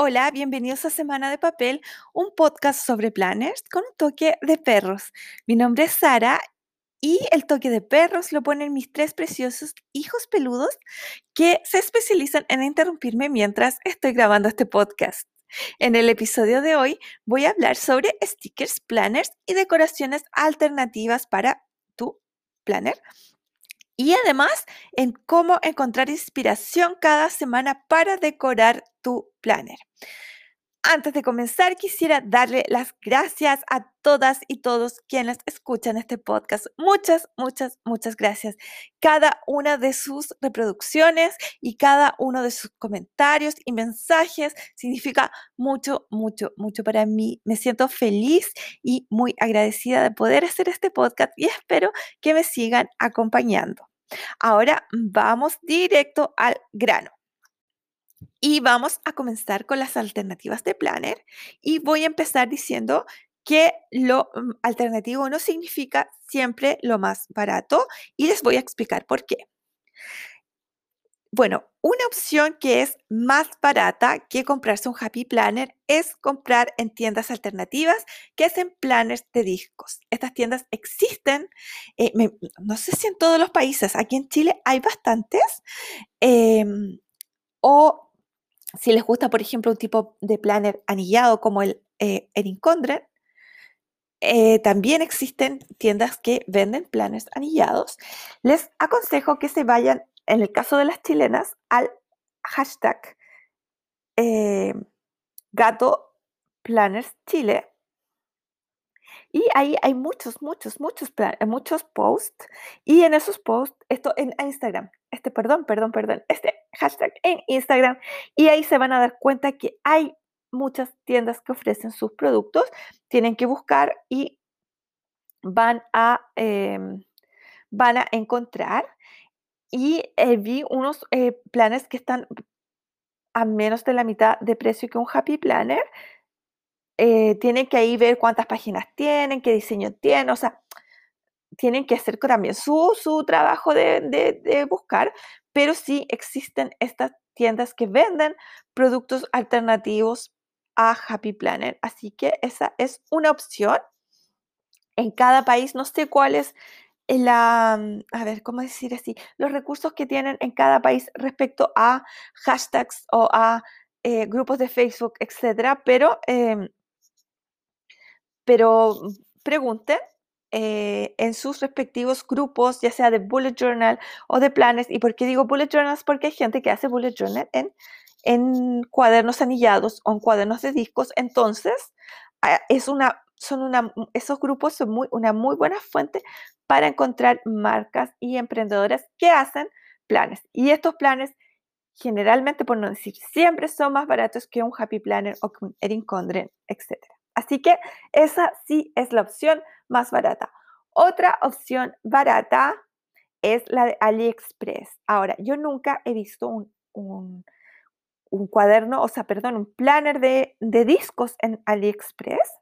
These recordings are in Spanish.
Hola, bienvenidos a Semana de Papel, un podcast sobre planners con un toque de perros. Mi nombre es Sara y el toque de perros lo ponen mis tres preciosos hijos peludos que se especializan en interrumpirme mientras estoy grabando este podcast. En el episodio de hoy voy a hablar sobre stickers, planners y decoraciones alternativas para tu planner y además en cómo encontrar inspiración cada semana para decorar tu planner. Antes de comenzar, quisiera darle las gracias a todas y todos quienes escuchan este podcast. Muchas, muchas, muchas gracias. Cada una de sus reproducciones y cada uno de sus comentarios y mensajes significa mucho, mucho, mucho para mí. Me siento feliz y muy agradecida de poder hacer este podcast y espero que me sigan acompañando. Ahora vamos directo al grano. Y vamos a comenzar con las alternativas de planner. Y voy a empezar diciendo que lo mm, alternativo no significa siempre lo más barato y les voy a explicar por qué. Bueno, una opción que es más barata que comprarse un Happy Planner es comprar en tiendas alternativas que hacen planners de discos. Estas tiendas existen, eh, no sé si en todos los países, aquí en Chile hay bastantes. Em, o si les gusta, por ejemplo, un tipo de planner anillado como el eh, eh, también existen tiendas que venden planners anillados. Les aconsejo que se vayan en el caso de las chilenas, al hashtag eh, Gato Planners Chile. Y ahí hay muchos, muchos, muchos, muchos posts. Y en esos posts, esto en Instagram, este, perdón, perdón, perdón, este hashtag en Instagram. Y ahí se van a dar cuenta que hay muchas tiendas que ofrecen sus productos. Tienen que buscar y van a, em, van a encontrar y eh, vi unos eh, planes que están a menos de la mitad de precio que un Happy Planner. Eh, tienen que ahí ver cuántas páginas tienen, qué diseño tienen, o sea, tienen que hacer también su, su trabajo de, de buscar, pero sí existen estas tiendas que venden productos alternativos a Happy Planner. Así que esa es una opción. En cada país, no sé cuál es la, mm, a ver, ¿cómo decir así? Los recursos que tienen en cada país respecto a hashtags o a eh, grupos de Facebook, etcétera, pero, em, pero pregunten eh, en sus respectivos grupos, ya sea de bullet journal o de planes. ¿Y por qué digo bullet journals? Porque hay gente que hace bullet journal en, en cuadernos anillados o en cuadernos de discos. Entonces, ah, es una son una, esos grupos son muy, una muy buena fuente para encontrar marcas y emprendedoras que hacen planes. Y estos planes generalmente, por no decir siempre, son más baratos que un Happy Planner o que un Erin Condren, etc. Así que esa sí es la opción más barata. Otra opción barata es la de AliExpress. Ahora, yo nunca he visto un, un, cuaderno, o sea, perdón, un planner de, de discos en AliExpress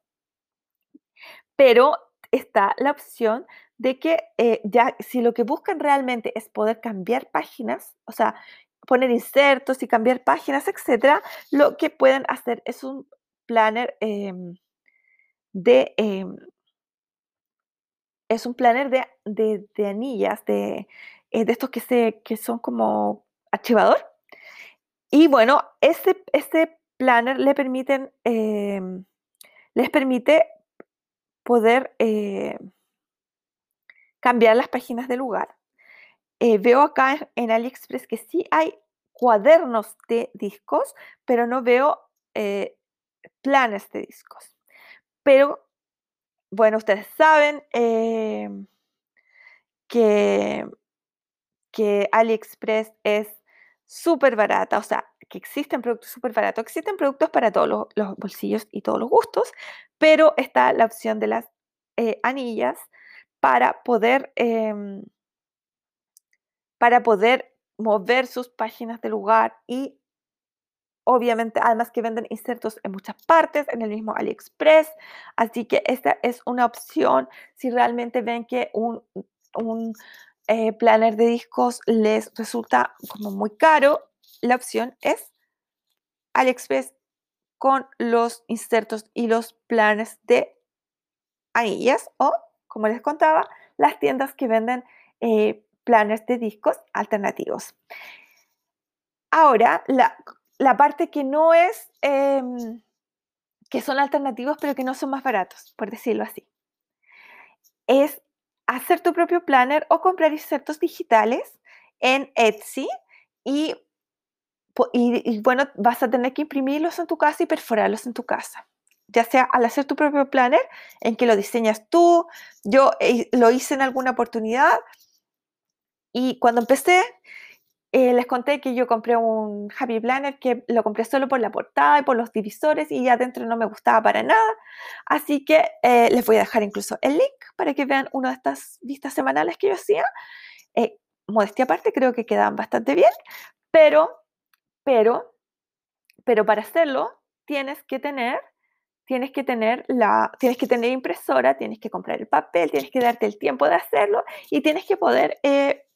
pero está la opción de que eh, ya si lo que buscan realmente es poder cambiar páginas, o sea, poner insertos y cambiar páginas, etcétera, lo que pueden hacer es un planner em, de em, es un planner de, anillas, de, eh, de estos que, se, que son como archivador. Y bueno, este, este planner le permiten, em, les permite poder eh, cambiar las páginas de lugar. Eh, veo acá en AliExpress que sí hay cuadernos de discos, pero no veo planes de discos. Pero, bueno, ustedes saben que, que AliExpress es súper barata, o sea, que existen productos súper baratos, existen productos para todos los, bolsillos y todos los gustos, pero está la opción de las eh, anillas para poder, em, para poder mover sus páginas de lugar y obviamente además que venden insertos en muchas partes, en el mismo AliExpress, así que esta es una opción si realmente ven que un, un eh, planner de discos les resulta como muy caro, la opción es AliExpress con los insertos y los planes de anillas o, como les contaba, las tiendas que venden eh, planes de discos alternativos. Ahora, la, parte que no es, em, que son alternativos, pero que no son más baratos, por decirlo así, es hacer tu propio planner o comprar insertos digitales en Etsy y, y, bueno, vas a tener que imprimirlos en tu casa y perforarlos en tu casa. Ya sea al hacer tu propio planner, en que lo diseñas tú, yo eh, lo hice en alguna oportunidad y cuando empecé, eh, les conté que yo compré un Happy Planner que lo compré solo por la portada y por los divisores y ya adentro no me gustaba para nada. Así que eh, les voy a dejar incluso el link para que vean una de estas vistas semanales que yo hacía. Eh, modestia aparte, creo que quedan bastante bien, pero, pero, pero para hacerlo tienes que tener tienes que tener la, tienes que tener impresora, tienes que comprar el papel, tienes que darte el tiempo de hacerlo y tienes que poder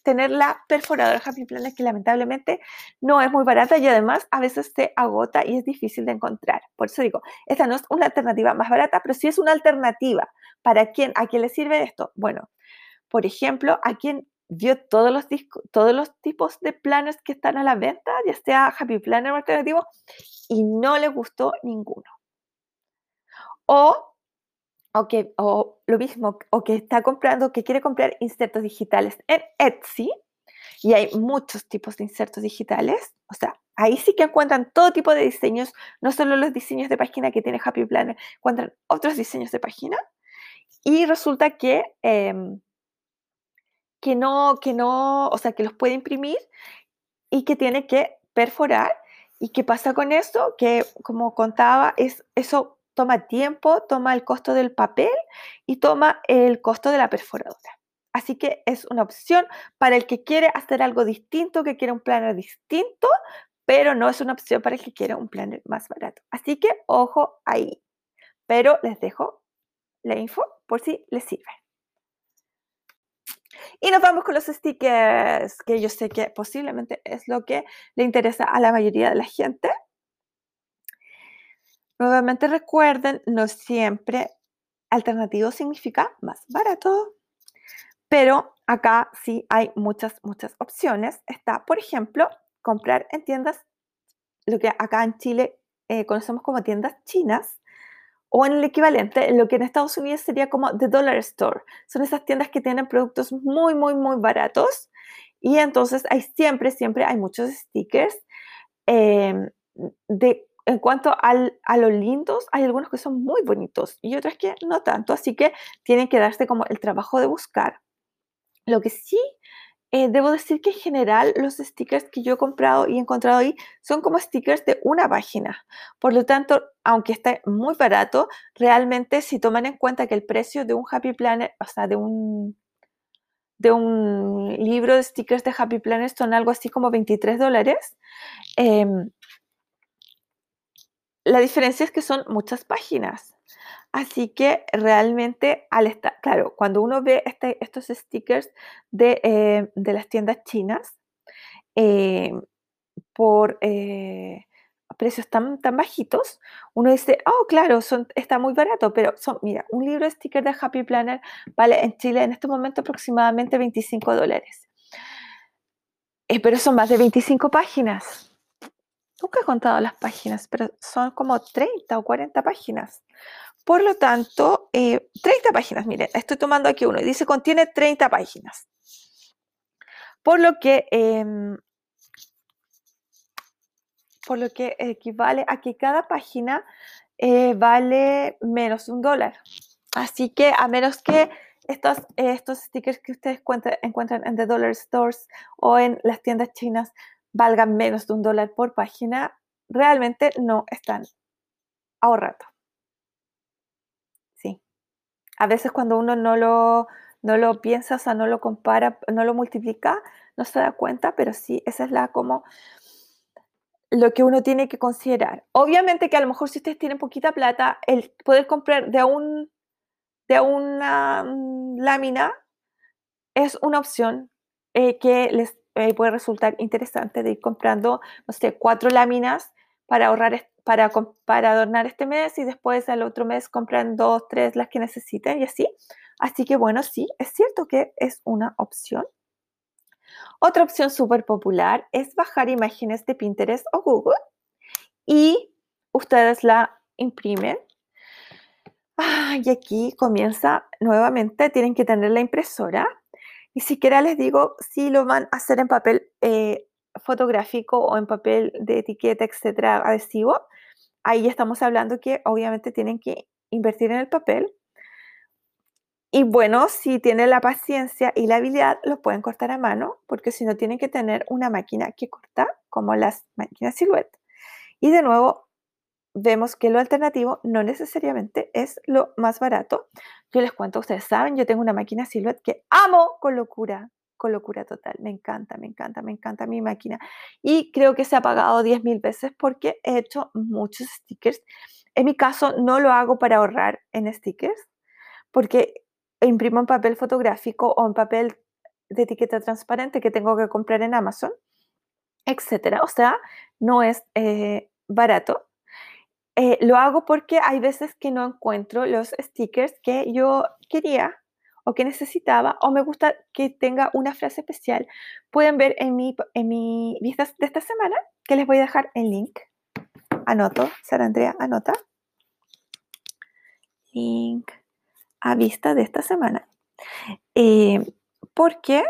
tener la perforadora Happy Planner que lamentablemente no es muy barata y además a veces se agota y es difícil de encontrar. Por eso digo, esta no es una alternativa más barata, pero sí es una alternativa. ¿Para quién? ¿A quién le sirve esto? Bueno, por ejemplo, a quien vio todos los, todos los tipos de planes que están a la venta, ya sea Happy Planner o alternativo, y no le gustó ninguno. O o, que, o lo mismo, o que está comprando, que quiere comprar insertos digitales en Etsy, y hay muchos tipos de insertos digitales, o sea, ahí sí que encuentran todo tipo de diseños, no solo los diseños de página que tiene Happy Planner, encuentran otros diseños de página, y resulta que, em, que no, que no, o sea, que los puede imprimir y que tiene que perforar. ¿Y qué pasa con eso? Que, como contaba, es, eso toma tiempo, toma el costo del papel y toma el costo de la perforadora. Así que es una opción para el que quiere hacer algo distinto, que quiere un planner distinto, pero no es una opción para el que quiere un planner más barato. Así que ojo ahí. Pero les dejo la info por si les sirve. Y nos vamos con los stickers, que yo sé que posiblemente es lo que le interesa a la mayoría de la gente. Nuevamente recuerden, no siempre alternativo significa más barato, pero acá sí hay muchas, muchas opciones. Está, por ejemplo, comprar en tiendas, lo que acá en Chile eh, conocemos como tiendas chinas, o en el equivalente, lo que en Estados Unidos sería como The Dollar Store. Son esas tiendas que tienen productos muy, muy, muy baratos. Y entonces hay siempre, siempre hay muchos stickers em, de en cuanto a los lindos, hay algunos que son muy bonitos y otros que no tanto, así que tienen que darse como el trabajo de buscar. Lo que sí eh, debo decir que en general los stickers que yo he comprado y encontrado ahí son como stickers de una página. Por lo tanto, aunque esté muy barato, realmente si toman en cuenta que el precio de un Happy Planner, o sea, de un, de un libro de stickers de Happy Planner son algo así como 23 dólares, em, la diferencia es que son muchas páginas. Así que realmente, al estar, claro, cuando uno ve este, estos stickers de, eh, las tiendas chinas eh, por eh, precios tan, tan bajitos, uno dice, oh, claro, está muy barato, pero son, mira, un libro de stickers de Happy Planner vale en Chile en este momento aproximadamente 25 dólares. pero son más de 25 páginas. Nunca he contado las páginas, pero son como 30 o 40 páginas. Por lo tanto, 30 eh, páginas, miren, estoy tomando aquí uno y dice contiene 30 páginas. Por lo que, em, por lo que equivale a que cada página eh, vale menos un dólar. Así que a menos que estos, estos stickers que ustedes encuentran en The Dollar Stores o en las tiendas chinas valgan menos de un dólar por página, realmente no están ahorrando. Sí. A veces cuando uno no lo, no lo piensa, o sea, no lo compara, no lo multiplica, no se da cuenta, pero sí, esa es la como lo que uno tiene que considerar. Obviamente que a lo mejor si ustedes tienen poquita plata, el poder comprar de un de una mm, lámina es una opción eh, que les eh, puede resultar interesante de ir comprando, no sé, cuatro láminas para ahorrar para, para adornar este mes y después al otro mes compran dos, tres, las que necesiten y así. Así que bueno, sí, es cierto que es una opción. Otra opción súper popular es bajar imágenes de Pinterest o Google y ustedes la imprimen. Ah, y aquí comienza nuevamente, tienen que tener la impresora. Siquiera les digo si lo van a hacer en papel eh, fotográfico o en papel de etiqueta, etcétera, adhesivo. Ahí estamos hablando que obviamente tienen que invertir en el papel. Y bueno, si tienen la paciencia y la habilidad, lo pueden cortar a mano, porque si no, tienen que tener una máquina que corta, como las máquinas Silhouette. Y de nuevo, vemos que lo alternativo no necesariamente es lo más barato. Yo les cuento, ustedes saben, yo tengo una máquina Silhouette que amo con locura, con locura total. Me encanta, me encanta, me encanta mi máquina. Y creo que se ha pagado 10.000 veces porque he hecho muchos stickers. En mi caso, no lo hago para ahorrar en stickers, porque imprimo en papel fotográfico o en papel de etiqueta transparente que tengo que comprar en Amazon, etcétera. O sea, no es eh, barato. Eh, lo hago porque hay veces que no encuentro los stickers que yo quería o que necesitaba o me gusta que tenga una frase especial. Pueden ver en mi, en mi vista de esta semana que les voy a dejar el link. Anoto, Sara Andrea, anota. Link a vista de esta semana. Eh, ¿Por qué?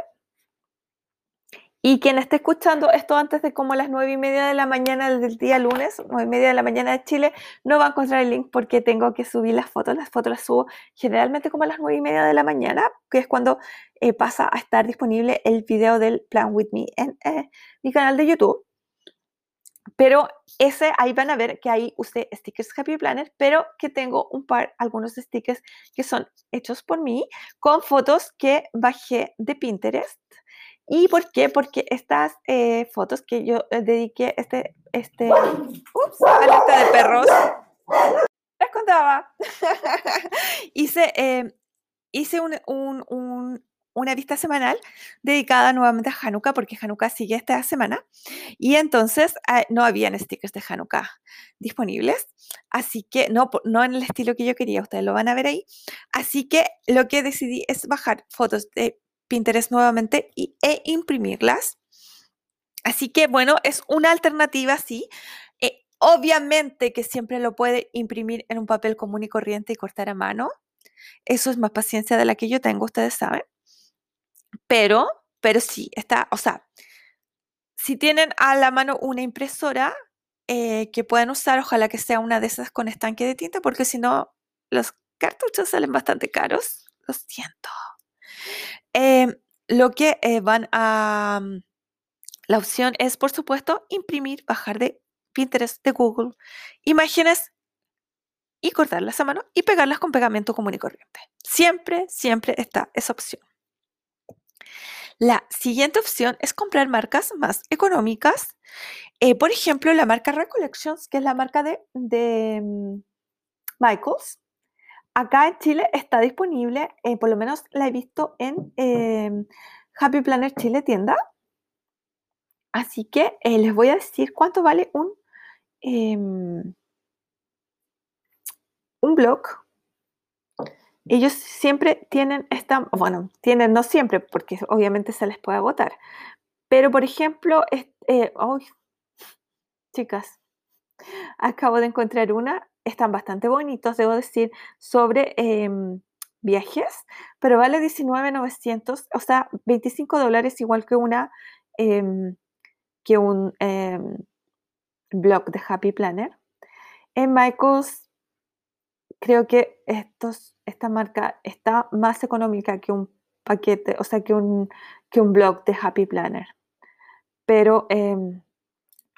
Y quien esté escuchando esto antes de como las nueve y media de la mañana del día lunes, nueve y media de la mañana de Chile, no va a encontrar el link porque tengo que subir las fotos. Las fotos las subo generalmente como a las nueve y media de la mañana, que es cuando eh, pasa a estar disponible el video del Plan With Me en eh, mi canal de YouTube. Pero ese, ahí van a ver que ahí usé stickers Happy Planner, pero que tengo un par, algunos stickers que son hechos por mí, con fotos que bajé de Pinterest. ¿Y por qué? Porque estas eh, fotos que yo eh, dediqué, este, este, ups, alerta de perros, les contaba, hice, eh, hice un, un, una vista semanal dedicada nuevamente a Hanukkah, porque Hanukkah sigue esta semana. Y entonces ah, no habían stickers de Hanukkah disponibles. Así que no, no en el estilo que yo quería, ustedes lo van a ver ahí. Así que lo que decidí es bajar fotos de Pinterest nuevamente y, e imprimirlas. Así que bueno, es una alternativa, sí. Eh, obviamente que siempre lo puede imprimir en un papel común y corriente y cortar a mano. Eso es más paciencia de la que yo tengo, ustedes saben. Pero, pero sí, está, o sea, si tienen a la mano una impresora eh, que puedan usar, ojalá que sea una de esas con estanque de tinta, porque si no, los cartuchos salen bastante caros. Lo siento. Em, lo que eh, van a... Mm, la opción es, por supuesto, imprimir, bajar de Pinterest, de Google, imágenes y cortarlas a mano y pegarlas con pegamento común y corriente. Siempre, siempre está esa opción. La siguiente opción es comprar marcas más económicas. Eh, por ejemplo, la marca Recollections, que es la marca de, mm, Michaels. Acá en Chile está disponible, eh, por lo menos la he visto en em, Happy Planner Chile tienda. Así que eh, les voy a decir cuánto vale un, em, un blog ellos siempre tienen esta, bueno, tienen no siempre, porque obviamente se les puede agotar, pero por ejemplo, eh, chicas, acabo de encontrar una, están bastante bonitos, debo decir, sobre em, viajes, pero vale 19,900, o sea, 25 dólares igual que una, em, que un em, blog de Happy Planner. En Michaels creo que estos, esta marca está más económica que un paquete, o sea, que un, que un blog de Happy Planner. Pero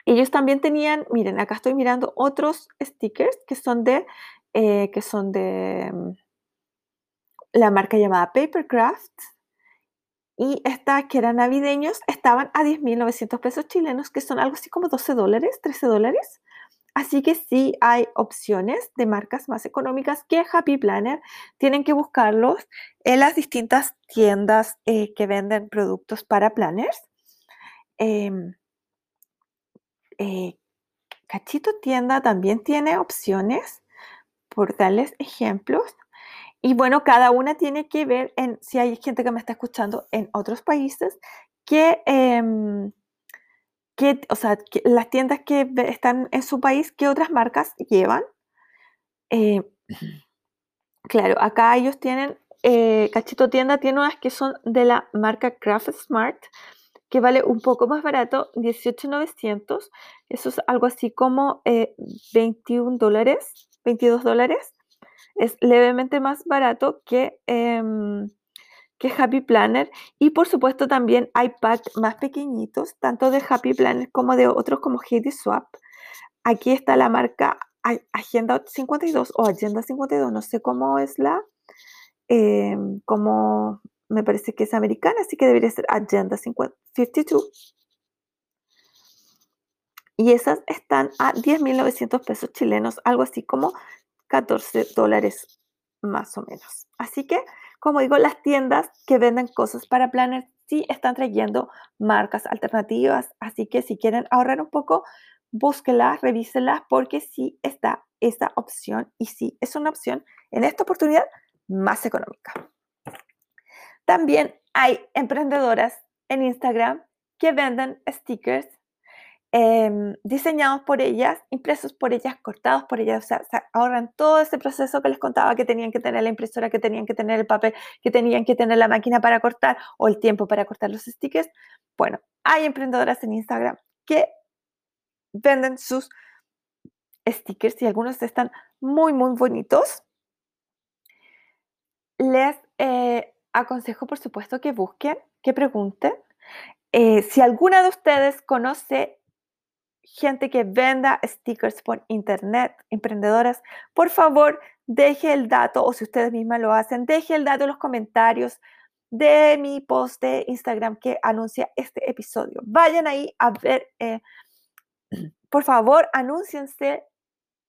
ellos también tenían, miren, acá estoy mirando otros stickers que son de, eh, que son de em, la marca llamada Papercraft. Y estas que eran navideños estaban a 10.900 pesos chilenos, que son algo así como 12 dólares, 13 dólares. Así que sí hay opciones de marcas más económicas que Happy Planner. Tienen que buscarlos en las distintas tiendas eh, que venden productos para planners. Em, eh, Cachito Tienda también tiene opciones, por darles ejemplos. Y bueno, cada una tiene que ver en si hay gente que me está escuchando en otros países que, em, o sea, las tiendas que están en su país, ¿qué otras marcas llevan? Eh, claro, acá ellos tienen, eh, Cachito Tienda tiene unas que son de la marca Craft Smart, que vale un poco más barato, 18,900. Eso es algo así como 21 eh, dólares, 22 dólares. Es levemente más barato que, em, que Happy Planner. Y por supuesto también hay packs más pequeñitos, tanto de Happy Planner como de otros como Heidi Swap. Aquí está la marca Agenda 52 o Agenda 52, no sé cómo es la, em, me parece que es americana, así que debería ser Agenda 52. Y esas están a 10.900 pesos chilenos, algo así como 14 dólares más o menos. Así que, como digo, las tiendas que venden cosas para Planner sí están trayendo marcas alternativas, así que si quieren ahorrar un poco, búsquelas, revíselas, porque sí está esa opción y sí es una opción en esta oportunidad más económica. También hay emprendedoras en Instagram que venden stickers em, diseñados por ellas, impresos por ellas, cortados por ellas, o sea, ahorran todo ese proceso que les contaba que tenían que tener la impresora, que tenían que tener el papel, que tenían que tener la máquina para cortar o el tiempo para cortar los stickers. Bueno, hay emprendedoras en Instagram que venden sus stickers y algunos están muy, muy bonitos. Les eh, aconsejo, por supuesto, que busquen, que pregunten. Eh, si alguna de ustedes conoce gente que venda stickers por internet, emprendedoras, por favor, deje el dato, o si ustedes mismas lo hacen, deje el dato en los comentarios de mi post de Instagram que anuncia este episodio. Vayan ahí a ver eh, por favor, anúnciense,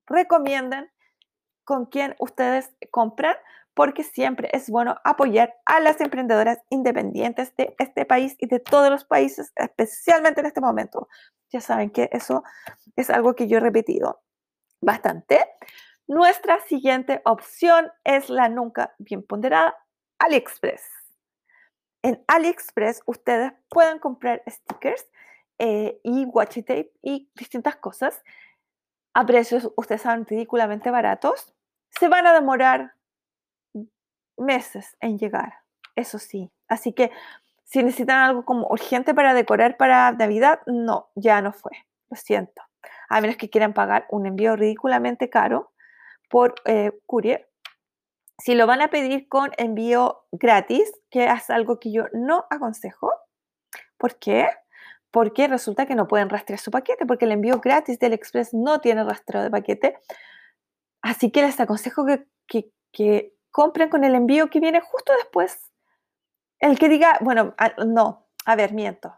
recomienden con quién ustedes compran, porque siempre es bueno apoyar a las emprendedoras independientes de este país y de todos los países, especialmente en este momento. Ya saben que eso es algo que yo he repetido bastante. Nuestra siguiente opción es la nunca bien ponderada AliExpress. En AliExpress ustedes pueden comprar stickers eh, y washi tape y distintas cosas a precios, ustedes saben, ridículamente baratos, se van a demorar meses en llegar, eso sí. Así que si necesitan algo como urgente para decorar para Navidad, no, ya no fue, lo siento. A menos que quieran pagar un envío ridículamente caro por eh, courier. Si lo van a pedir con envío gratis, que es algo que yo no aconsejo, ¿por qué? porque resulta que no pueden rastrear su paquete, porque el envío gratis del Express no tiene rastreo de paquete. Así que les aconsejo que, que, compren con el envío que viene justo después. El que diga, bueno, no, a ver, miento.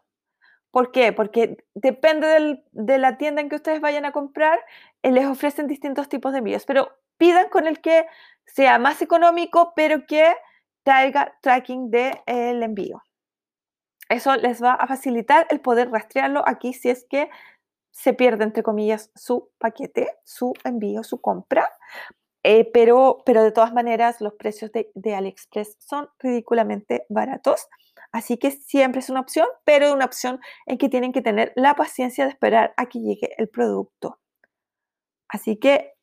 ¿Por qué? Porque depende de la tienda en que ustedes vayan a comprar, eh, les ofrecen distintos tipos de envíos, pero pidan con el que sea más económico, pero que traiga tracking del envío. Eso les va a facilitar el poder rastrearlo aquí si es que se pierde, entre comillas, su paquete, su envío, su compra. Eh, pero, pero de todas maneras, los precios de, AliExpress son ridículamente baratos. Así que siempre es una opción, pero una opción en que tienen que tener la paciencia de esperar a que llegue el producto. Así que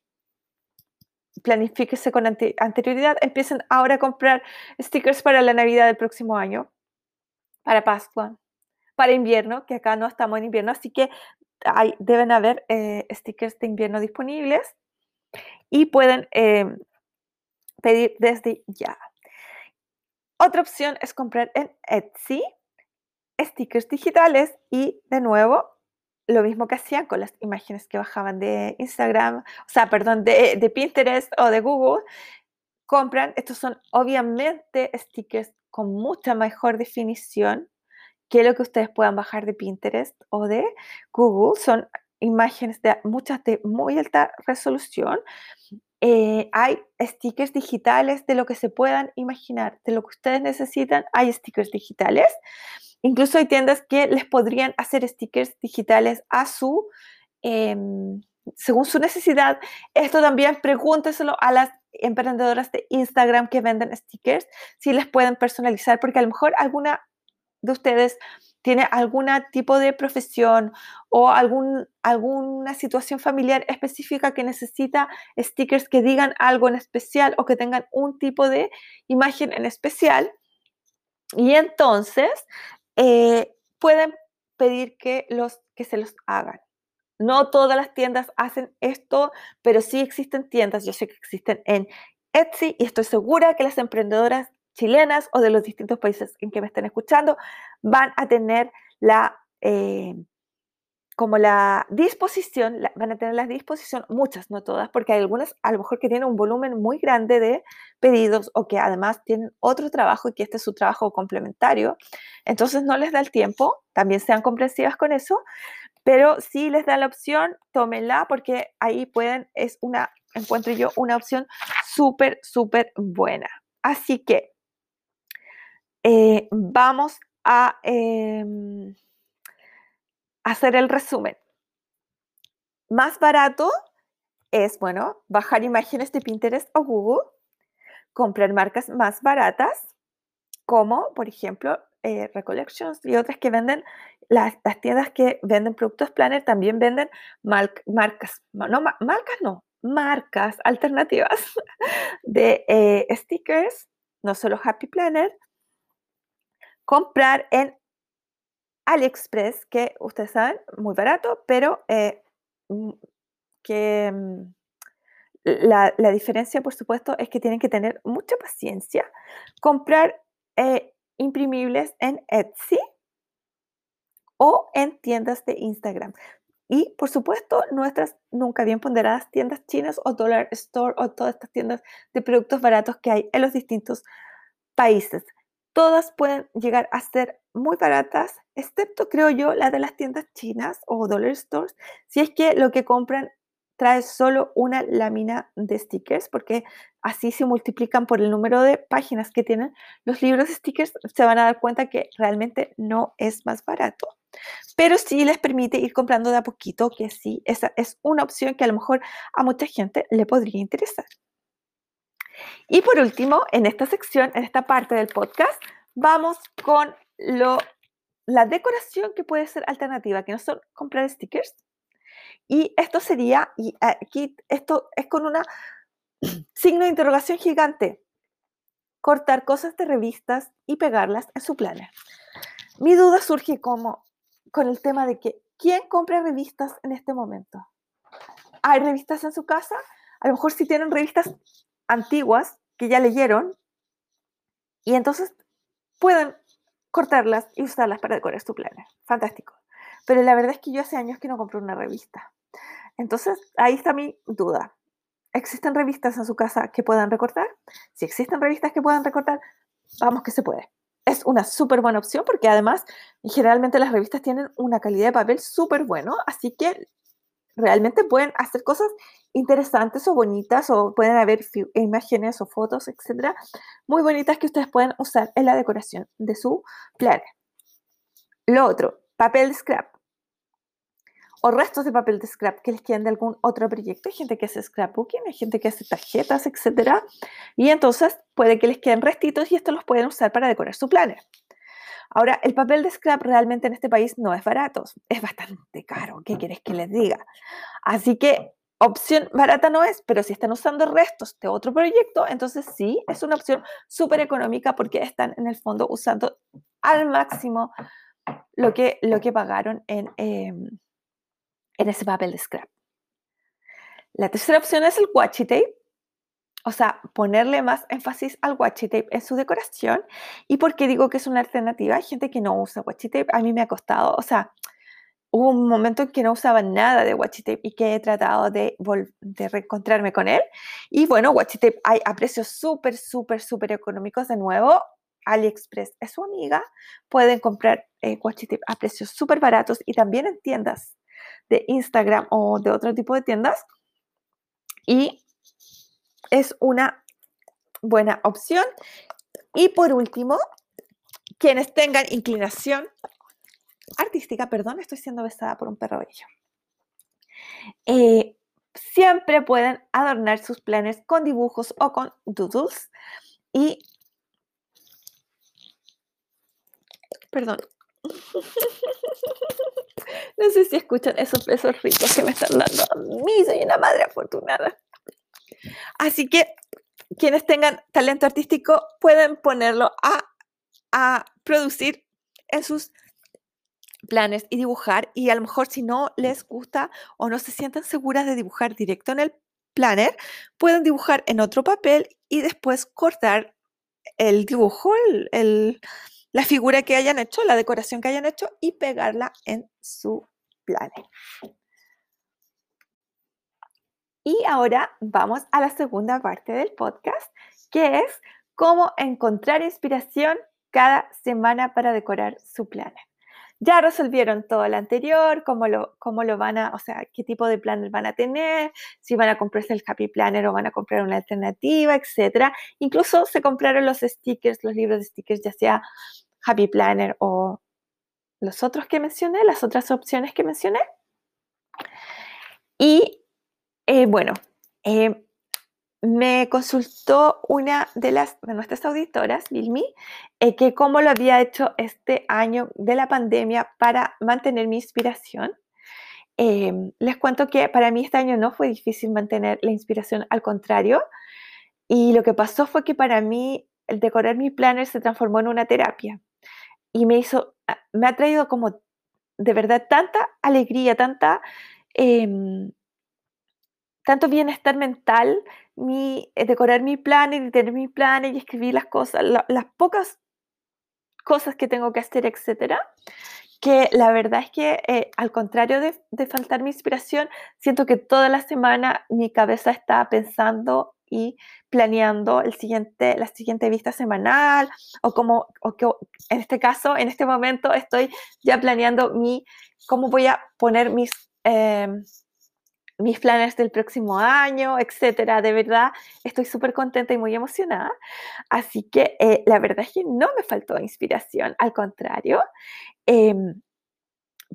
planifíquese con anterioridad. Empiecen ahora a comprar stickers para la Navidad del próximo año para Pascua, para invierno, que acá no estamos en invierno, así que deben haber eh, stickers de invierno disponibles y pueden em, pedir desde ya. Otra opción es comprar en Etsy stickers digitales y de nuevo lo mismo que hacían con las imágenes que bajaban de Instagram, o sea, perdón, de, de Pinterest o de Google, compran, estos son obviamente stickers con mucha mejor definición que lo que ustedes puedan bajar de Pinterest o de Google. Son imágenes de muchas de muy alta resolución. Eh, hay stickers digitales de lo que se puedan imaginar, de lo que ustedes necesitan, hay stickers digitales. Incluso hay tiendas que les podrían hacer stickers digitales a su, em, según su necesidad. Esto también pregúnteselo a las emprendedoras de Instagram que venden stickers, si les pueden personalizar, porque a lo mejor alguna de ustedes tiene algún tipo de profesión o algún, alguna situación familiar específica que necesita stickers que digan algo en especial o que tengan un tipo de imagen en especial. Y entonces eh, pueden pedir que, los, que se los hagan. No todas las tiendas hacen esto, pero sí existen tiendas, yo sé que existen en Etsy y estoy segura que las emprendedoras chilenas o de los distintos países en que me estén escuchando van a tener la, eh, como la disposición, van a tener la disposición, muchas, no todas, porque hay algunas a lo mejor que tienen un volumen muy grande de pedidos o que además tienen otro trabajo y que este es su trabajo complementario, entonces no les da el tiempo, también sean comprensivas con eso, pero si les da la opción, tómenla porque ahí pueden, es una, encuentro yo, una opción súper, súper buena. Así que eh, vamos a em, hacer el resumen. Más barato es, bueno, bajar imágenes de Pinterest o Google, comprar marcas más baratas, como por ejemplo eh, Recollections y otras que venden, las, tiendas que venden productos Planner también venden marcas, no, marcas no, marcas alternativas de eh, stickers, no solo Happy Planner, comprar en AliExpress, que ustedes saben, muy barato, pero eh, mm, que mm, la, diferencia, por supuesto, es que tienen que tener mucha paciencia. Comprar imprimibles en Etsy o en tiendas de Instagram. Y por supuesto, nuestras nunca bien ponderadas tiendas chinas o Dollar Store o todas estas tiendas de productos baratos que hay en los distintos países. Todas pueden llegar a ser muy baratas, excepto creo yo la de las tiendas chinas o Dollar Stores, si es que lo que compran trae solo una lámina de stickers, porque así se multiplican por el número de páginas que tienen los libros stickers, se van a dar cuenta que realmente no es más barato. Pero sí les permite ir comprando de a poquito, que sí, esa es una opción que a lo mejor a mucha gente le podría interesar. Y por último, en esta sección, en esta parte del podcast, vamos con lo, la decoración que puede ser alternativa, que no son comprar stickers, y esto sería, y aquí esto es con una signo de interrogación gigante, cortar cosas de revistas y pegarlas en su planner. Mi duda surge como con el tema de que, ¿quién compra revistas en este momento? ¿Hay revistas en su casa? A lo mejor si tienen revistas antiguas que ya leyeron y entonces pueden cortarlas y usarlas para decorar su planner. Fantástico. Pero la verdad es que yo hace años que no compro una revista. Entonces, ahí está mi duda. ¿Existen revistas en su casa que puedan recortar? Si existen revistas que puedan recortar, vamos que se puede. Es una súper buena opción porque además generalmente las revistas tienen una calidad de papel súper bueno, así que realmente pueden hacer cosas interesantes o bonitas o pueden haber imágenes o fotos, etcétera, muy bonitas que ustedes pueden usar en la decoración de su planner. Lo otro, papel scrap o restos de papel de scrap que les queden de algún otro proyecto. Hay gente que hace scrapbooking, hay gente que hace tarjetas, etc. Y entonces puede que les queden restitos y estos los pueden usar para decorar su planner. Ahora, el papel de scrap realmente en este país no es barato, es bastante caro. ¿Qué quieres que les diga? Así que opción barata no es, pero si están usando restos de otro proyecto, entonces sí, es una opción súper económica porque están en el fondo usando al máximo lo que, lo que pagaron en, em, en ese papel de scrap. La tercera opción es el washi tape, o sea, ponerle más énfasis al washi tape en su decoración. ¿Y por qué digo que es una alternativa? Hay gente que no usa washi tape, a mí me ha costado, o sea, hubo un momento en que no usaba nada de washi y que he tratado de, reencontrarme con él. Y bueno, washi hay a precios súper, súper, súper económicos de nuevo. AliExpress es su amiga. Pueden comprar eh, a precios súper baratos y también en tiendas de Instagram o de otro tipo de tiendas. Y es una buena opción. Y por último, quienes tengan inclinación artística, perdón, estoy siendo besada por un perro bello. Eh, siempre pueden adornar sus planes con dibujos o con doodles. Y, perdón, no sé si escuchan esos besos ricos que me están dando a mí, soy una madre afortunada. Así que quienes tengan talento artístico pueden ponerlo a, a producir en sus planes y dibujar y a lo mejor si no les gusta o no se sienten seguras de dibujar directo en el planner, pueden dibujar en otro papel y después cortar el dibujo, la figura que hayan hecho, la decoración que hayan hecho y pegarla en su planner. Y ahora vamos a la segunda parte del podcast, que es cómo encontrar inspiración cada semana para decorar su planner ya resolvieron todo lo anterior, cómo lo, cómo lo van a, o sea, qué tipo de planner van a tener, si van a comprarse el Happy Planner o van a comprar una alternativa, etc. Incluso se compraron los stickers, los libros de stickers, ya sea Happy Planner o los otros que mencioné, las otras opciones que mencioné. Y eh, bueno, eh, me consultó una de las de nuestras auditoras, Vilmi, eh, que cómo lo había hecho este año de la pandemia para mantener mi inspiración. Em, les cuento que para mí este año no fue difícil mantener la inspiración, al contrario. Y lo que pasó fue que para mí el decorar mi planner se transformó en una terapia. Y me hizo, ah, me ha traído como de verdad tanta alegría, tanta... Em, tanto bienestar mental, mi, eh, decorar mi plan y tener mi plan y escribir las cosas, las pocas cosas que tengo que hacer, etcétera, que la verdad es que eh, al contrario de, de, faltar mi inspiración, siento que toda la semana mi cabeza está pensando y planeando el siguiente, la siguiente vista semanal o como o que en este caso, en este momento estoy ya planeando mi, cómo voy a poner mis... Em, mis planes del próximo año, etcétera. De verdad, estoy súper contenta y muy emocionada. Así que eh, la verdad es que no me faltó inspiración, al contrario. Em,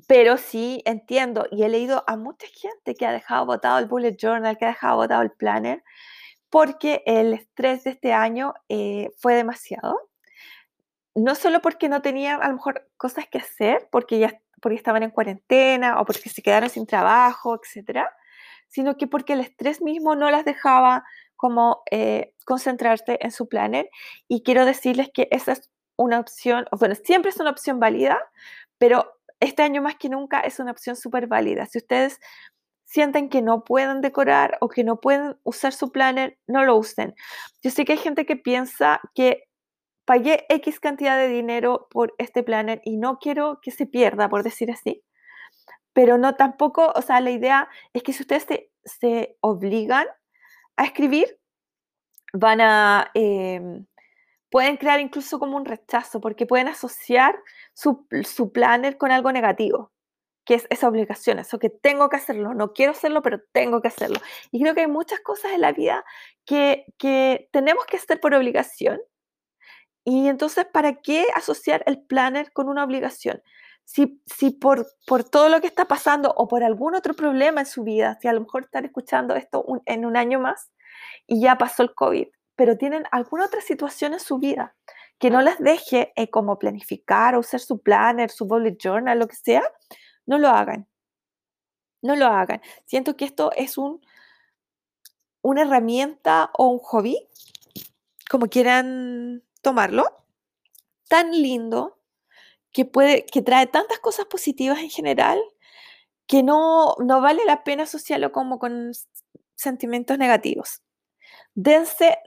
pero sí entiendo y he leído a mucha gente que ha dejado votado el bullet journal, que ha dejado votado el planner, porque el estrés de este año eh, fue demasiado. No solo porque no tenían a lo mejor cosas que hacer, porque ya porque estaban en cuarentena o porque se quedaron sin trabajo, etcétera, sino que porque el estrés mismo no las dejaba como eh, concentrarse en su planner. Y quiero decirles que esa es una opción, bueno, siempre es una opción válida, pero este año más que nunca es una opción súper válida. Si ustedes sienten que no pueden decorar o que no pueden usar su planner, no lo usen. Yo sé que hay gente que piensa que pagué X cantidad de dinero por este planner y no quiero que se pierda, por decir así pero no tampoco, o sea, la idea es que si ustedes se, obligan a escribir, van a, em, pueden crear incluso como un rechazo, porque pueden asociar su, planner con algo negativo, que es esa obligación, eso que tengo que hacerlo, no quiero hacerlo, pero tengo que hacerlo. Y creo que hay muchas cosas en la vida que, que tenemos que hacer por obligación. Y entonces, ¿para qué asociar el planner con una obligación? Si, por, por, todo lo que está pasando o por algún otro problema en su vida, si a lo mejor están escuchando esto en un año más y ya pasó el COVID, pero tienen alguna otra situación en su vida que no les deje eh, como planificar o usar su planner, su bullet journal, lo que sea, no lo hagan. No lo hagan. Siento que esto es un, una herramienta o un hobby, como quieran tomarlo, tan lindo, que, trae tantas cosas positivas en general que no, no vale la pena asociarlo como con sentimientos negativos. Dense,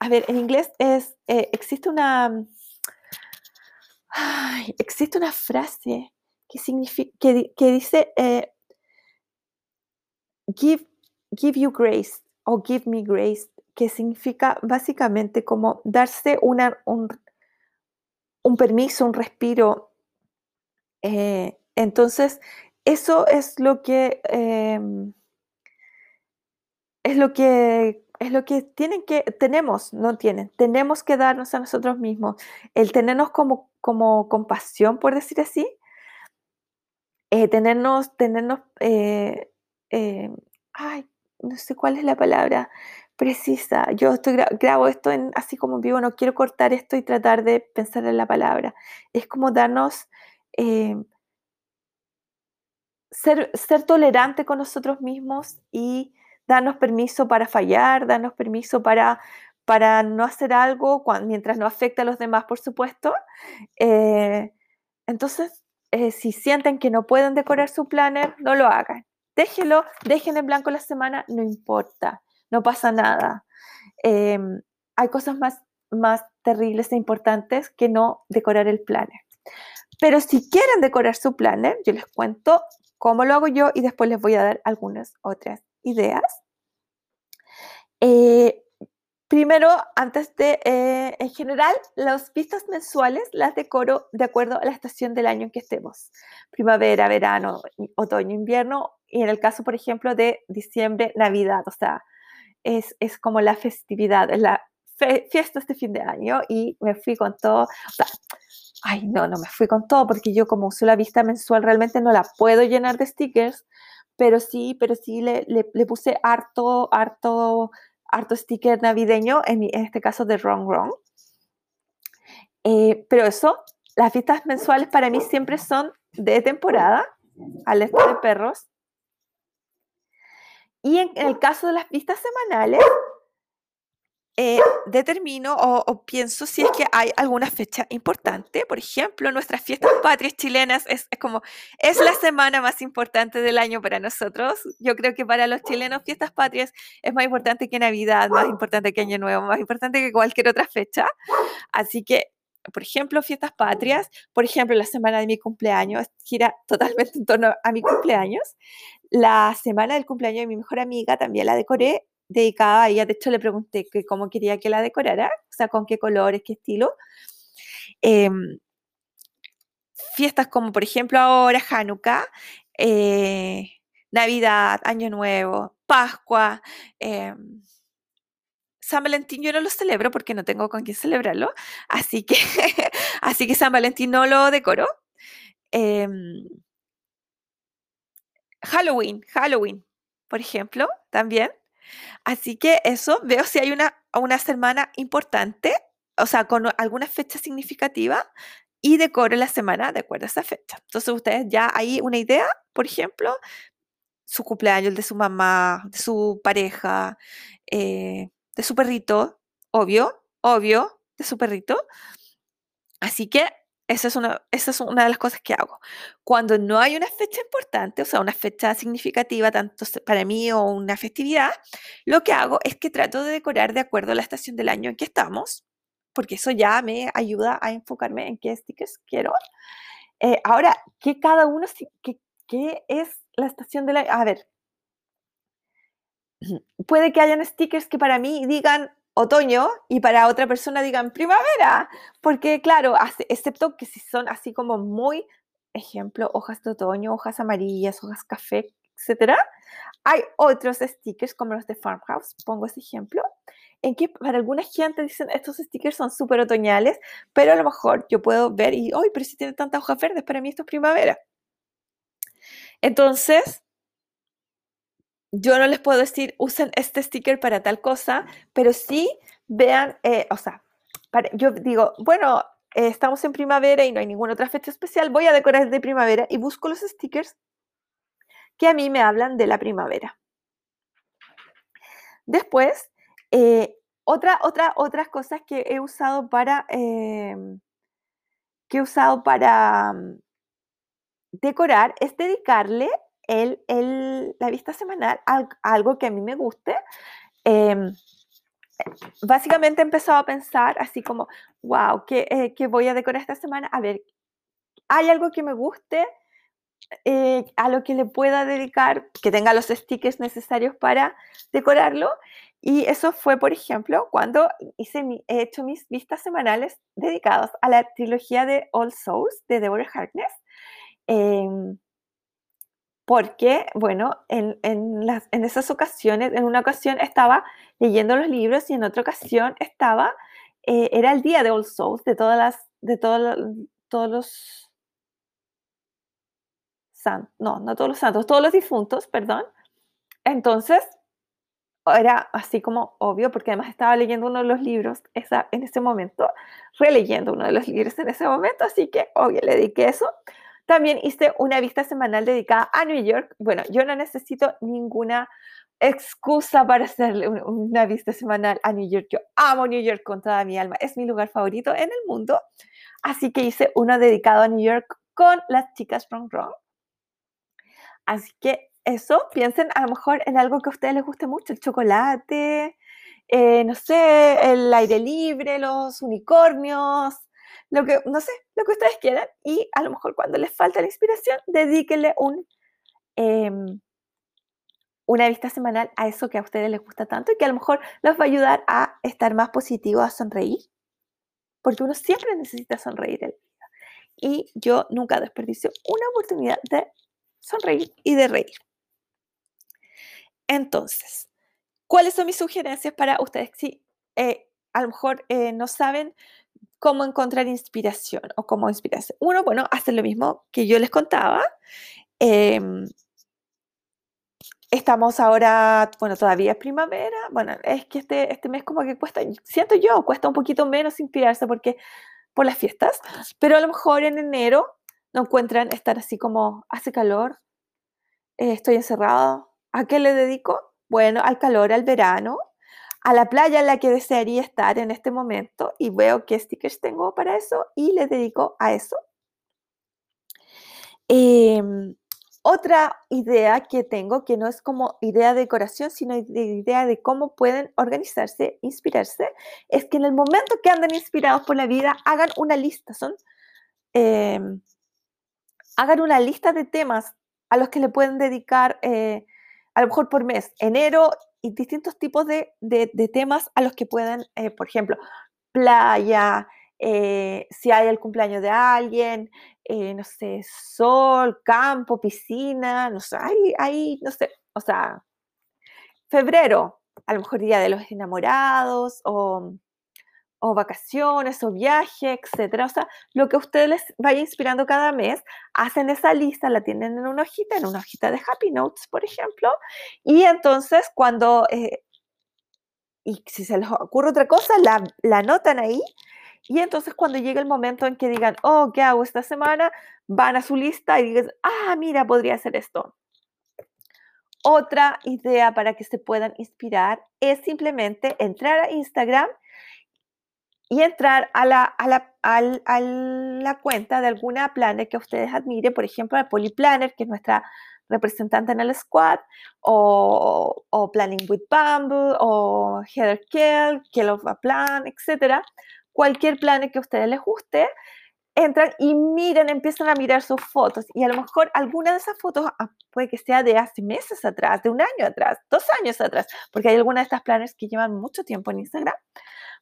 a ver, en inglés es, eh, existe una, existe una frase que, significa, que dice, eh, give, give you grace o give me grace, que significa básicamente como darse una, un, un permiso, un respiro. Eh, entonces, eso es lo que em, es lo que es lo que tienen que tenemos, no tienen, tenemos que darnos a nosotros mismos, el tenernos como, como compasión, por decir así, eh, tenernos, tenernos, eh, ay, no sé cuál es la palabra precisa. Yo estoy grabo esto en, así como en vivo, no quiero cortar esto y tratar de pensar en la palabra. Es como darnos, eh, ser, ser tolerante con nosotros mismos y darnos permiso para fallar, darnos permiso para, para no hacer algo mientras no afecte a los demás, por supuesto. Eh, entonces, eh, si sienten que no pueden decorar su planner, no lo hagan. Déjenlo, dejen en blanco la semana, no importa, no pasa nada. Em, hay cosas más, más terribles e importantes que no decorar el planner. Pero si quieren decorar su planner, yo les cuento cómo lo hago yo y después les voy a dar algunas otras ideas. Eh, primero, antes de, eh, en general, las pistas mensuales las decoro de acuerdo a la estación del año en que estemos. Primavera, verano, otoño, invierno y en el caso, por ejemplo, de diciembre, Navidad. O sea, es, es como la festividad, es la fiesta este fin de año y me fui con todo. O sea, ay, no, no me fui con todo porque yo como uso la vista mensual realmente no la puedo llenar de stickers, pero sí, pero sí le, le, puse harto, harto, harto sticker navideño, en, en este caso de Wrong Wrong. Eh, pero eso, las vistas mensuales para mí siempre son de temporada, alerta de perros. Y en el caso de las vistas semanales, eh, determino o, pienso si es que hay alguna fecha importante. Por ejemplo, nuestras fiestas patrias chilenas es, como, es la semana más importante del año para nosotros. Yo creo que para los chilenos fiestas patrias es más importante que Navidad, más importante que Año Nuevo, más importante que cualquier otra fecha. Así que, por ejemplo, fiestas patrias, por ejemplo, la semana de mi cumpleaños gira totalmente en torno a mi cumpleaños. La semana del cumpleaños de mi mejor amiga también la decoré dedicada a ella. De hecho, le pregunté que cómo quería que la decorara, o sea, con qué colores, qué estilo. Em, fiestas como, por ejemplo, ahora Hanukkah, eh, Navidad, Año Nuevo, Pascua. Em, San Valentín yo no lo celebro porque no tengo con quién celebrarlo, así que, así que San Valentín no lo decoro. Halloween, Halloween, por ejemplo, también. Así que eso, veo si hay una, una semana importante, o sea, con alguna fecha significativa y decoro la semana de acuerdo a esa fecha. Entonces ustedes ya hay una idea, por ejemplo, su cumpleaños, de su mamá, de su pareja, eh, de su perrito, obvio, obvio, de su perrito. Así que esa es, una, esa es una de las cosas que hago. Cuando no hay una fecha importante, o sea, una fecha significativa tanto para mí o una festividad, lo que hago es que trato de decorar de acuerdo a la estación del año en que estamos, porque eso ya me ayuda a enfocarme en qué stickers quiero. Eh, ahora, ¿qué cada uno, qué, qué es la estación del año? A ver, puede que hayan stickers que para mí digan otoño y para otra persona digan primavera, porque claro, excepto que si son así como muy, ejemplo, hojas de otoño, hojas amarillas, hojas café, etcétera, hay otros stickers como los de Farmhouse, pongo ese ejemplo, en que para alguna gente dicen estos stickers son súper otoñales, pero a lo mejor yo puedo ver y, hoy pero si tiene tantas hojas verdes, para mí esto es primavera. Entonces, yo no les puedo decir, usen este sticker para tal cosa, pero sí vean, eh, o sea, yo digo, bueno, eh, estamos en primavera y no hay ninguna otra fecha especial, voy a decorar de primavera y busco los stickers que a mí me hablan de la primavera. Después, eh, otra, otra, otras cosas que he usado para, em, que he usado para mm, decorar es dedicarle el, la vista semanal algo que a mí me guste. Em, básicamente he empezado a pensar así como, wow, ¿qué, eh, ¿qué, voy a decorar esta semana? A ver, ¿hay algo que me guste? Eh, a lo que le pueda dedicar, que tenga los stickers necesarios para decorarlo. Y eso fue, por ejemplo, cuando hice mi, he hecho mis vistas semanales dedicadas a la trilogía de All Souls de Deborah Harkness. Em, porque, bueno, en, en, las, en, esas ocasiones, en una ocasión estaba leyendo los libros y en otra ocasión estaba, eh, era el día de All Souls, de todas las, de todos los santos, no, no todos los santos, todos los difuntos, perdón. Entonces, era así como obvio, porque además estaba leyendo uno de los libros esa, en ese momento, releyendo uno de los libros en ese momento, así que obvio le dediqué eso. También hice una vista semanal dedicada a New York. Bueno, yo no necesito ninguna excusa para hacerle una vista semanal a New York. Yo amo New York con toda mi alma. Es mi lugar favorito en el mundo. Así que hice uno dedicado a New York con las chicas from Wrong. Así que eso, piensen a lo mejor en algo que a ustedes les guste mucho, el chocolate, eh, no sé, el aire libre, los unicornios, lo que, no sé, lo que ustedes quieran. Y a lo mejor cuando les falta la inspiración, dedíquenle em, una vista semanal a eso que a ustedes les gusta tanto y que a lo mejor los va a ayudar a estar más positivos, a sonreír, porque uno siempre necesita sonreír. Y yo nunca desperdicio una oportunidad de sonreír y de reír. Entonces, ¿cuáles son mis sugerencias para ustedes? Si eh, a lo mejor eh, no saben cómo encontrar inspiración o cómo inspirarse. Uno, bueno, hacer lo mismo que yo les contaba. Em, estamos ahora, bueno, todavía es primavera. Bueno, es que este, este mes como que cuesta, siento yo, cuesta un poquito menos inspirarse porque por las fiestas, pero a lo mejor en enero no encuentran estar así como hace calor, eh, estoy encerrado, ¿A qué le dedico? Bueno, al calor, al verano, a la playa en la que desearía estar en este momento y veo qué stickers tengo para eso y le dedico a eso. Em, otra idea que tengo, que no es como idea de decoración, sino idea de cómo pueden organizarse, inspirarse, es que en el momento que anden inspirados por la vida, hagan una lista, son, em, hagan una lista de temas a los que le pueden dedicar eh, a lo mejor por mes, enero y distintos tipos de, temas a los que puedan, eh, por ejemplo, playa, eh, si hay el cumpleaños de alguien, eh, no sé, sol, campo, piscina, no sé, hay, hay, no sé, o sea, febrero, a lo mejor día de los enamorados o o vacaciones o viaje, etcétera. O sea, lo que a ustedes les vaya inspirando cada mes, hacen esa lista, la tienen en una hojita, en una hojita de Happy Notes, por ejemplo, y entonces cuando, eh, y si se les ocurre otra cosa, la, la anotan ahí, y entonces cuando llega el momento en que digan, oh, ¿qué hago esta semana? Van a su lista y digan, ah, mira, podría hacer esto. Otra idea para que se puedan inspirar es simplemente entrar a Instagram y entrar a la, a la, a la cuenta de alguna planner que ustedes admiren, por ejemplo, a Planner, que es nuestra representante en el squad, o, Planning with Bamboo, o Heather Kell, Kell of a Plan, etc. Cualquier planner que a ustedes les guste, entran y miren, empiezan a mirar sus fotos y a lo mejor alguna de esas fotos ah, puede que sea de hace meses atrás, de un año atrás, dos años atrás, porque hay algunas de estas planners que llevan mucho tiempo en Instagram.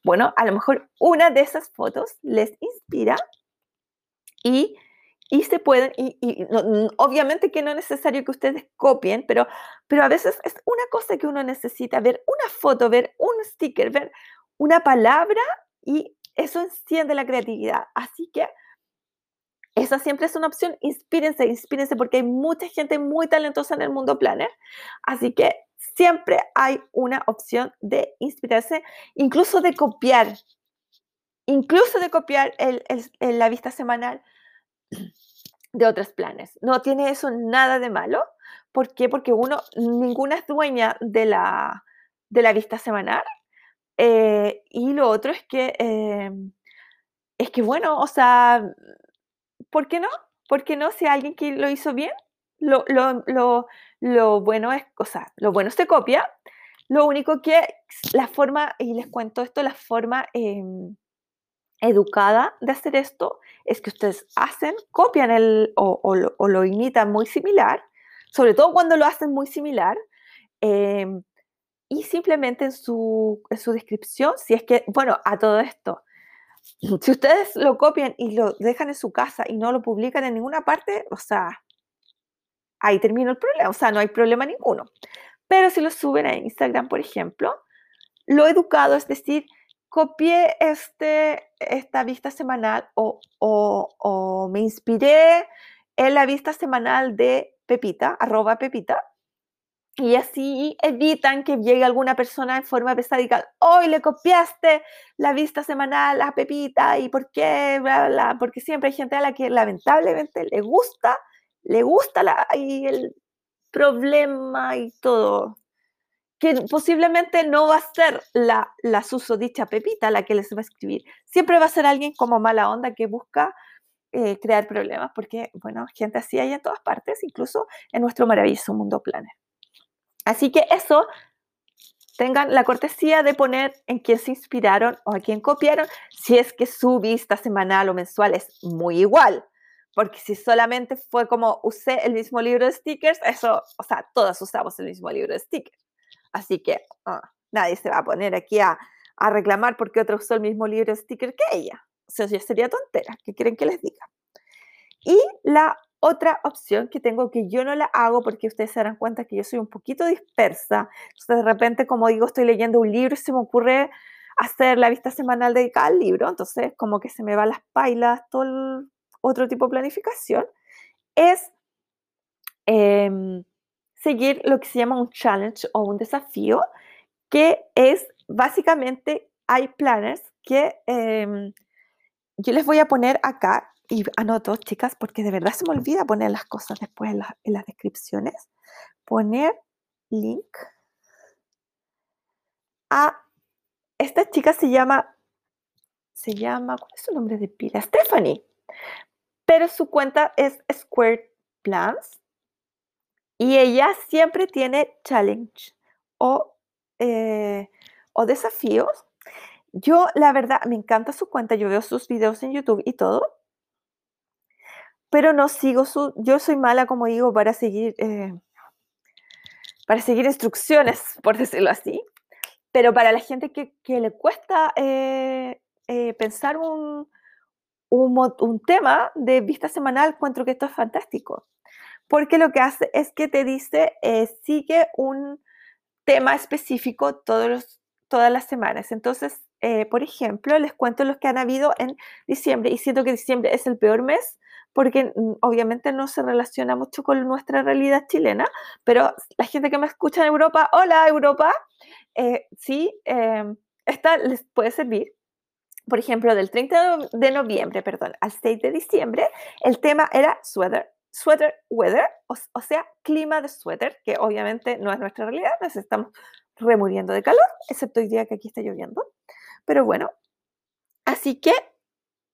Bueno, a lo mejor una de esas fotos les inspira y, y se pueden, y, obviamente que no es necesario que ustedes copien, pero, pero a veces es una cosa que uno necesita, ver una foto, ver un sticker, ver una palabra y eso enciende la creatividad. Así que esa siempre es una opción. Inspírense, inspírense porque hay mucha gente muy talentosa en el mundo planner. Así que siempre hay una opción de inspirarse, incluso de copiar, incluso de copiar la vista semanal de otros planes. No tiene eso nada de malo. ¿Por qué? Porque uno, ninguna es dueña de la, de la vista semanal. Eh, y lo otro es que, eh, es que, bueno, o sea, ¿por qué no? ¿Por qué no? Si alguien que lo hizo bien, lo, lo, bueno es, o sea, lo bueno se copia. Lo único que la forma, y les cuento esto, la forma em, educada de hacer esto es que ustedes hacen, copian el, o, lo, imitan muy similar, sobre todo cuando lo hacen muy similar, em, y simplemente en su, en su descripción, si es que, bueno, a todo esto, si ustedes lo copian y lo dejan en su casa y no lo publican en ninguna parte, o sea, ahí termina el problema, o sea, no hay problema ninguno. Pero si lo suben a Instagram, por ejemplo, lo educado es decir, copié este, esta vista semanal o, o, me inspiré en la vista semanal de Pepita, arroba Pepita, y así evitan que llegue alguna persona en forma pesada y diga, hoy le copiaste la vista semanal a Pepita y por qué, bla, porque siempre hay gente a la que lamentablemente le gusta, le gusta y el problema y todo. Que posiblemente no va a ser la, la susodicha Pepita la que les va a escribir. Siempre va a ser alguien como mala onda que busca eh, crear problemas, porque, bueno, gente así hay en todas partes, incluso en nuestro maravilloso mundo planet. Así que eso, tengan la cortesía de poner en quién se inspiraron o a quién copiaron, si es que su vista semanal o mensual es muy igual. Porque si solamente fue como usé el mismo libro de stickers, eso, o sea, todas usamos el mismo libro de stickers. Así que ah, nadie se va a poner aquí a, a reclamar porque otro usó el mismo libro de stickers que ella. O sea, ya sería tontera. ¿Qué quieren que les diga? Y la otra opción que tengo que yo no la hago porque ustedes se darán cuenta que yo soy un poquito dispersa. Entonces, de repente, como digo, estoy leyendo un libro y se me ocurre hacer la vista semanal dedicada al libro. Entonces, como que se me van las pailas, todo otro tipo de planificación. Es em, seguir lo que se llama un challenge o un desafío, que es básicamente, hay planners que em, yo les voy a poner acá y anoto, chicas, porque de verdad se me olvida poner las cosas después en, las descripciones. Poner link a esta chica se llama, se llama, ¿cuál es su nombre de pila? Stephanie. Pero su cuenta es Square Plans y ella siempre tiene challenge o, eh, o desafíos. Yo, la verdad, me encanta su cuenta. Yo veo sus videos en YouTube y todo pero no sigo su, yo soy mala, como digo, para seguir, eh, para seguir instrucciones, por decirlo así, pero para la gente que, le cuesta eh, eh, pensar un, un, tema de vista semanal, encuentro que esto es fantástico, porque lo que hace es que te dice, sigue un tema específico todas las semanas. Entonces, por ejemplo, les cuento los que han habido en diciembre y siento que diciembre es el peor mes porque mm, obviamente no se relaciona mucho con nuestra realidad chilena, pero la gente que me escucha en Europa, hola Europa, eh, sí, em, esta les puede servir. Por ejemplo, del 30 de noviembre, perdón, al 6 de diciembre, el tema era sweater, sweater weather, o, sea, clima de suéter, que obviamente no es nuestra realidad, nos estamos remuriendo de calor, excepto hoy día que aquí está lloviendo. Pero bueno, así que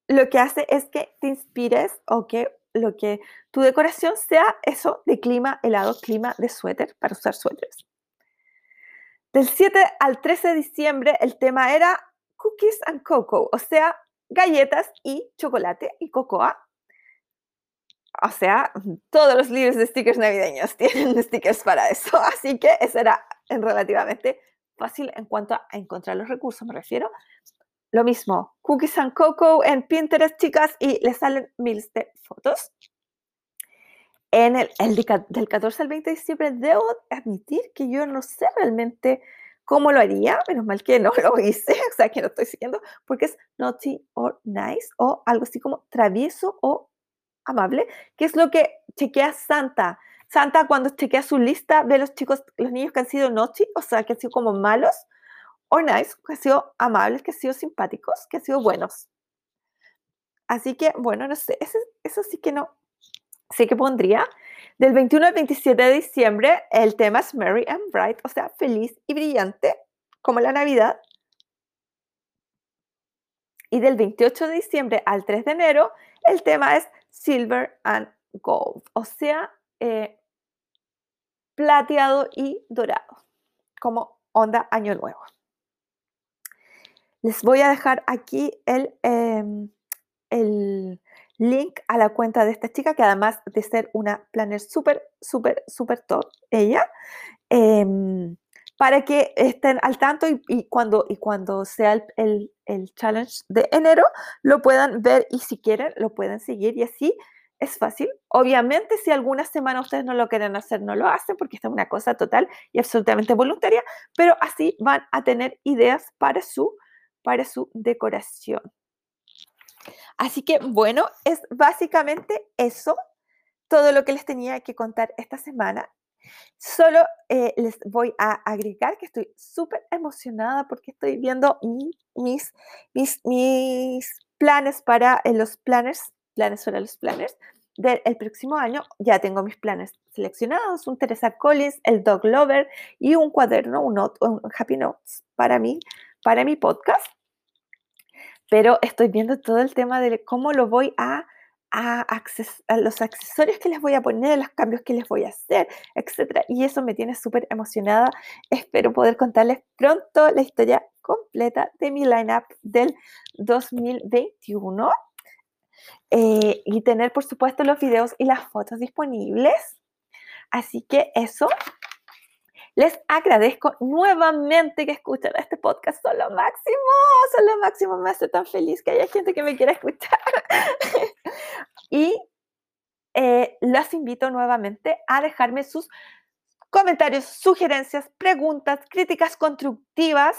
lo que hace es que te inspires o que lo que tu decoración sea eso de clima helado, clima de suéter, para usar suéteres. Del 7 al 13 de diciembre el tema era cookies and cocoa, o sea, galletas y chocolate y cocoa. O sea, todos los libros de stickers navideños tienen stickers para eso, así que eso era relativamente fácil en cuanto a encontrar los recursos, me refiero. Lo mismo, Cookies and Cocoa en Pinterest, chicas, y les salen miles de fotos. En el, del 14 al 20 de diciembre, debo admitir que yo no sé realmente cómo lo haría, menos mal que no lo hice, o sea, que no estoy siguiendo, porque es naughty or nice, o algo así como travieso o amable, que es lo que chequea Santa. Santa cuando chequea su lista ve los chicos, los niños que han sido naughty, o sea, que han sido como malos, o nice, que han sido amables, que han sido simpáticos, que han sido buenos. Así que, bueno, no sé, eso, sí que no, sí que pondría. Del 21 al 27 de diciembre, el tema es Merry and Bright, o sea, feliz y brillante, como la Navidad. Y del 28 de diciembre al 3 de enero, el tema es Silver and Gold, o sea, eh, plateado y dorado, como onda Año Nuevo. Les voy a dejar aquí el, em, el link a la cuenta de esta chica, que además de ser una planner súper, súper, súper top, ella, em, para que estén al tanto y, cuando, y cuando sea el, el, challenge de enero, lo puedan ver y si quieren, lo pueden seguir y así es fácil. Obviamente, si alguna semana ustedes no lo quieren hacer, no lo hacen porque esta es una cosa total y absolutamente voluntaria, pero así van a tener ideas para su para su decoración. Así que bueno, es básicamente eso, todo lo que les tenía que contar esta semana. Solo eh, les voy a agregar que estoy súper emocionada porque estoy viendo mis, mis, mis planes para eh, los planners, planes para los planners del próximo año. Ya tengo mis planes seleccionados, un Teresa Collins, el Dog Lover y un cuaderno, un, un Happy Notes para mí, para mi podcast. Pero estoy viendo todo el tema de cómo lo voy a a, los accesorios que les voy a poner, los cambios que les voy a hacer, etc. Y eso me tiene súper emocionada. Espero poder contarles pronto la historia completa de mi lineup del 2021 eh, y tener, por supuesto, los videos y las fotos disponibles. Así que eso. Les agradezco nuevamente que escuchen este podcast. Son lo máximo, son lo máximo. Me hace tan feliz que haya gente que me quiera escuchar. y eh, los invito nuevamente a dejarme sus comentarios, sugerencias, preguntas, críticas constructivas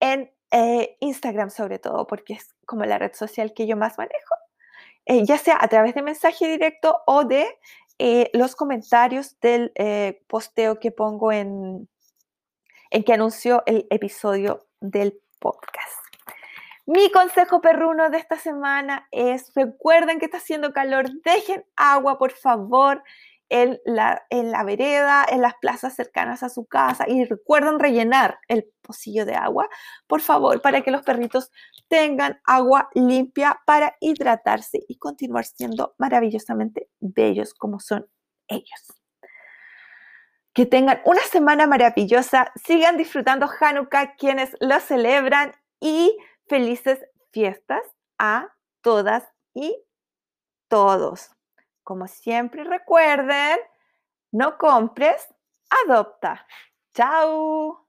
en eh, Instagram sobre todo, porque es como la red social que yo más manejo, eh, ya sea a través de mensaje directo o de los comentarios del posteo que pongo en, en que anunció el episodio del podcast. Mi consejo perruno de esta semana es, recuerden que está haciendo calor, dejen agua, por favor, en la, en la vereda, en las plazas cercanas a su casa y recuerden rellenar el pocillo de agua, por favor, para que los perritos tengan agua limpia para hidratarse y continuar siendo maravillosamente bellos como son ellos. Que tengan una semana maravillosa, sigan disfrutando Hanukkah quienes lo celebran y felices fiestas a todas y todos. Como siempre recuerden, no compres, adopta. Chao.